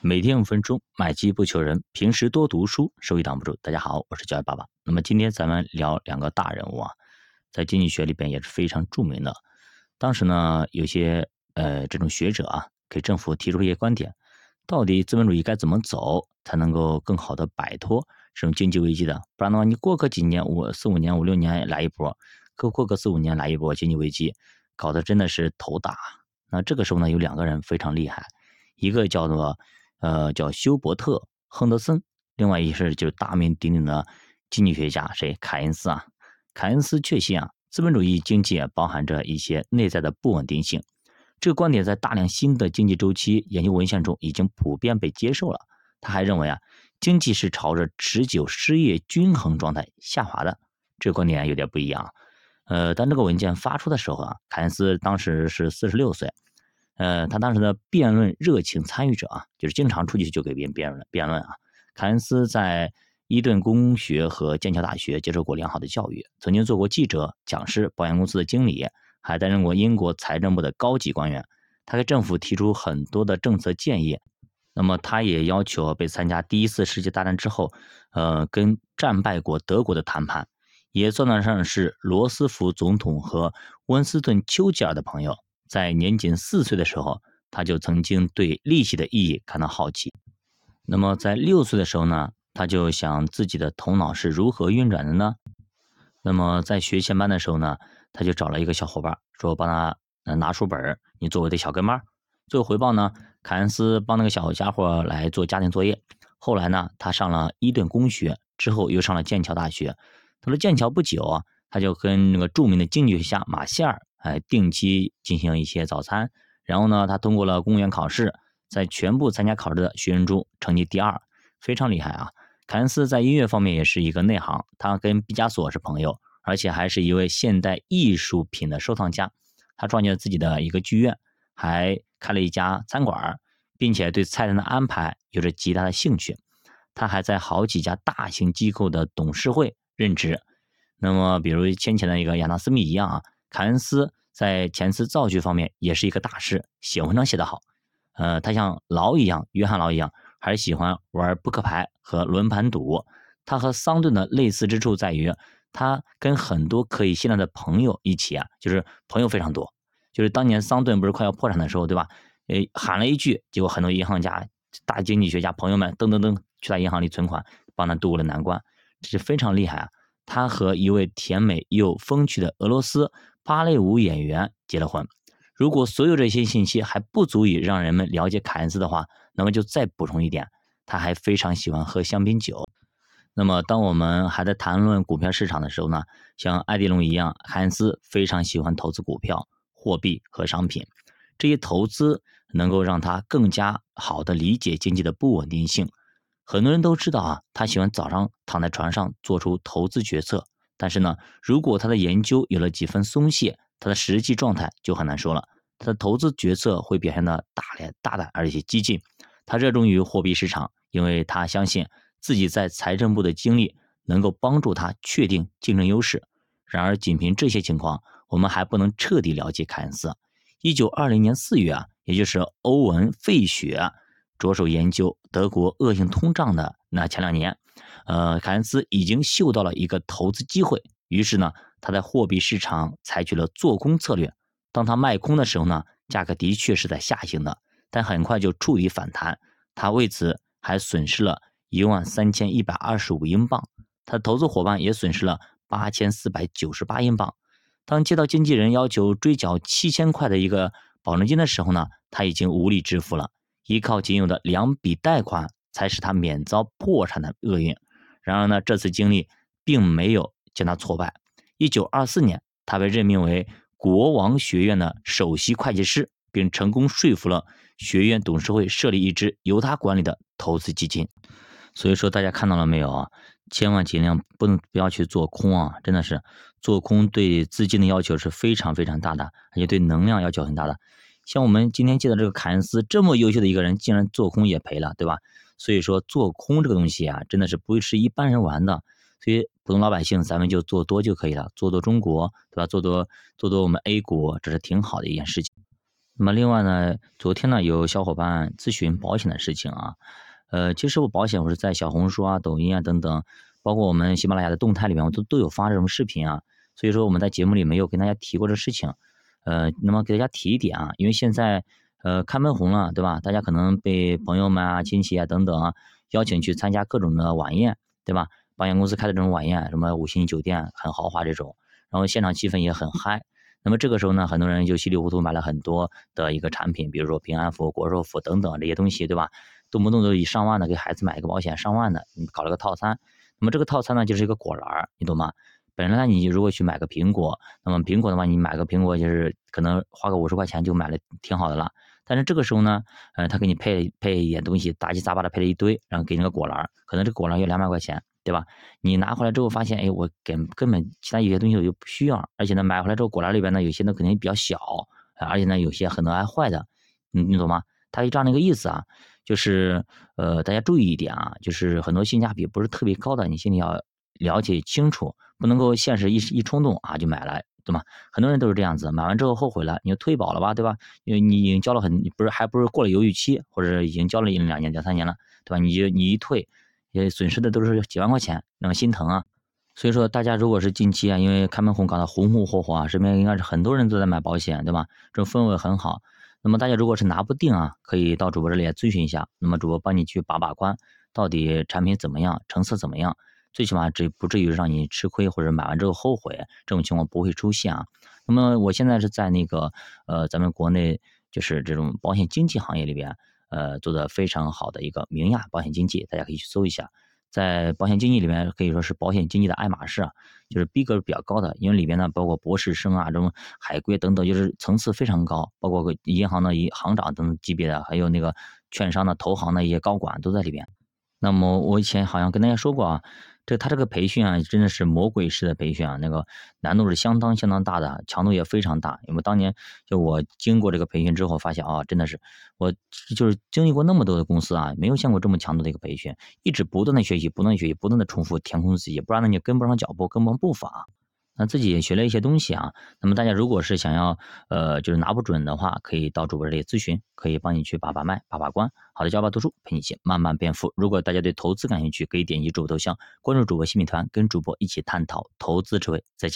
每天五分钟，买基不求人。平时多读书，收益挡不住。大家好，我是教育爸爸。那么今天咱们聊两个大人物啊，在经济学里边也是非常著名的。当时呢，有些呃这种学者啊，给政府提出一些观点，到底资本主义该怎么走，才能够更好的摆脱这种经济危机的？不然的话，你过个几年，五四五年、五六年来一波，过过个四五年来一波经济危机，搞得真的是头大。那这个时候呢，有两个人非常厉害，一个叫做。呃，叫休伯特·亨德森，另外一是就是大名鼎鼎的经济学家谁？凯恩斯啊。凯恩斯确信啊，资本主义经济包含着一些内在的不稳定性。这个观点在大量新的经济周期研究文献中已经普遍被接受了。他还认为啊，经济是朝着持久失业均衡状态下滑的。这个观点有点不一样。呃，当这个文件发出的时候啊，凯恩斯当时是四十六岁。呃，他当时的辩论热情参与者啊，就是经常出去就给别人辩论辩论啊。凯恩斯在伊顿公学和剑桥大学接受过良好的教育，曾经做过记者、讲师、保险公司的经理，还担任过英国财政部的高级官员。他给政府提出很多的政策建议。那么，他也要求被参加第一次世界大战之后，呃，跟战败国德国的谈判，也算得上是罗斯福总统和温斯顿·丘吉尔的朋友。在年仅四岁的时候，他就曾经对利息的意义感到好奇。那么在六岁的时候呢，他就想自己的头脑是如何运转的呢？那么在学前班的时候呢，他就找了一个小伙伴，说帮他拿书本，你做我的小跟班。作为回报呢，凯恩斯帮那个小家伙来做家庭作业。后来呢，他上了伊顿公学，之后又上了剑桥大学。到了剑桥不久啊，他就跟那个著名的经济学家马歇尔。哎，定期进行一些早餐，然后呢，他通过了公务员考试，在全部参加考试的学生中成绩第二，非常厉害啊！凯恩斯在音乐方面也是一个内行，他跟毕加索是朋友，而且还是一位现代艺术品的收藏家。他创建了自己的一个剧院，还开了一家餐馆，并且对菜单的安排有着极大的兴趣。他还在好几家大型机构的董事会任职。那么，比如先前的一个亚当斯密一样啊。凯恩斯在遣词造句方面也是一个大师，写文章写得好。呃，他像劳一样，约翰劳一样，还是喜欢玩扑克牌和轮盘赌。他和桑顿的类似之处在于，他跟很多可以信赖的朋友一起啊，就是朋友非常多。就是当年桑顿不是快要破产的时候，对吧？诶，喊了一句，结果很多银行家、大经济学家朋友们噔噔噔去他银行里存款，帮他度过了难关，这是非常厉害啊。他和一位甜美又风趣的俄罗斯。芭蕾舞演员结了婚。如果所有这些信息还不足以让人们了解凯恩斯的话，那么就再补充一点，他还非常喜欢喝香槟酒。那么，当我们还在谈论股票市场的时候呢，像艾迪龙一样，凯恩斯非常喜欢投资股票、货币和商品。这些投资能够让他更加好的理解经济的不稳定性。很多人都知道啊，他喜欢早上躺在床上做出投资决策。但是呢，如果他的研究有了几分松懈，他的实际状态就很难说了。他的投资决策会表现的大胆、大胆而且激进。他热衷于货币市场，因为他相信自己在财政部的经历能够帮助他确定竞争优势。然而，仅凭这些情况，我们还不能彻底了解凯恩斯。一九二零年四月啊，也就是欧文·费雪着手研究德国恶性通胀的那前两年。呃，凯恩斯已经嗅到了一个投资机会，于是呢，他在货币市场采取了做空策略。当他卖空的时候呢，价格的确是在下行的，但很快就触底反弹。他为此还损失了一万三千一百二十五英镑，他的投资伙伴也损失了八千四百九十八英镑。当接到经纪人要求追缴七千块的一个保证金的时候呢，他已经无力支付了，依靠仅有的两笔贷款才使他免遭破产的厄运。然而呢，这次经历并没有将他挫败。一九二四年，他被任命为国王学院的首席会计师，并成功说服了学院董事会设立一支由他管理的投资基金。所以说，大家看到了没有啊？千万尽量不能不要去做空啊！真的是做空对资金的要求是非常非常大的，而且对能量要求很大的。像我们今天见到这个凯恩斯这么优秀的一个人，竟然做空也赔了，对吧？所以说做空这个东西啊，真的是不是一般人玩的。所以普通老百姓咱们就做多就可以了，做多中国，对吧？做多做多我们 A 股，这是挺好的一件事情。那么另外呢，昨天呢有小伙伴咨询保险的事情啊，呃，其实我保险我是在小红书啊、抖音啊等等，包括我们喜马拉雅的动态里面，我都都有发这种视频啊。所以说我们在节目里没有跟大家提过这事情，呃，那么给大家提一点啊，因为现在呃开门红了，对吧？大家可能被朋友们啊、亲戚啊等等啊邀请去参加各种的晚宴，对吧？保险公司开的这种晚宴，什么五星酒店很豪华这种，然后现场气氛也很嗨。那么这个时候呢，很多人就稀里糊涂买了很多的一个产品，比如说平安符、国寿符等等这些东西，对吧？动不动都以上万的给孩子买一个保险，上万的，你搞了个套餐。那么这个套餐呢，就是一个果篮，你懂吗？本来你如果去买个苹果，那么苹果的话，你买个苹果就是可能花个五十块钱就买了挺好的了。但是这个时候呢，呃，他给你配配一点东西，杂七杂八的配了一堆，然后给你个果篮，可能这个果篮要两百块钱。对吧？你拿回来之后发现，哎，我根根本其他有些东西我就不需要，而且呢，买回来之后果篮里边呢，有些呢肯定比较小，而且呢，有些很多还坏的，你你懂吗？他就这样的一个意思啊，就是呃，大家注意一点啊，就是很多性价比不是特别高的，你心里要了解清楚，不能够现实一一冲动啊就买了，对吗？很多人都是这样子，买完之后后悔了，你就退保了吧，对吧？因为你已经交了很不是还不是过了犹豫期，或者已经交了一两年两三年了，对吧？你就你一退。也损失的都是几万块钱，那么心疼啊！所以说，大家如果是近期啊，因为开门红搞得红红火火啊，身边应该是很多人都在买保险，对吧？这种氛围很好。那么大家如果是拿不定啊，可以到主播这里来咨询一下，那么主播帮你去把把关，到底产品怎么样，成色怎么样，最起码这不至于让你吃亏或者买完之后后悔，这种情况不会出现啊。那么我现在是在那个呃，咱们国内就是这种保险经纪行业里边。呃，做的非常好的一个明亚保险经纪，大家可以去搜一下，在保险经纪里面可以说是保险经纪的爱马仕啊，就是逼格比较高的，因为里边呢包括博士生啊，这种海归等等，就是层次非常高，包括银行的一行长等级别的，还有那个券商的投行的一些高管都在里边。那么我以前好像跟大家说过啊。这他这个培训啊，真的是魔鬼式的培训啊，那个难度是相当相当大的，强度也非常大。因为当年就我经过这个培训之后，发现啊，真的是我就是经历过那么多的公司啊，没有见过这么强度的一个培训，一直不断的学习，不断的学习，不断的重复填空自己，不然呢你跟不上脚步，跟不上步伐。那自己也学了一些东西啊，那么大家如果是想要呃就是拿不准的话，可以到主播这里咨询，可以帮你去把把脉、把把关。好的，教吧读书陪你一起慢慢变富。如果大家对投资感兴趣，可以点击主播头像关注主播新品团，跟主播一起探讨投资智慧。再见。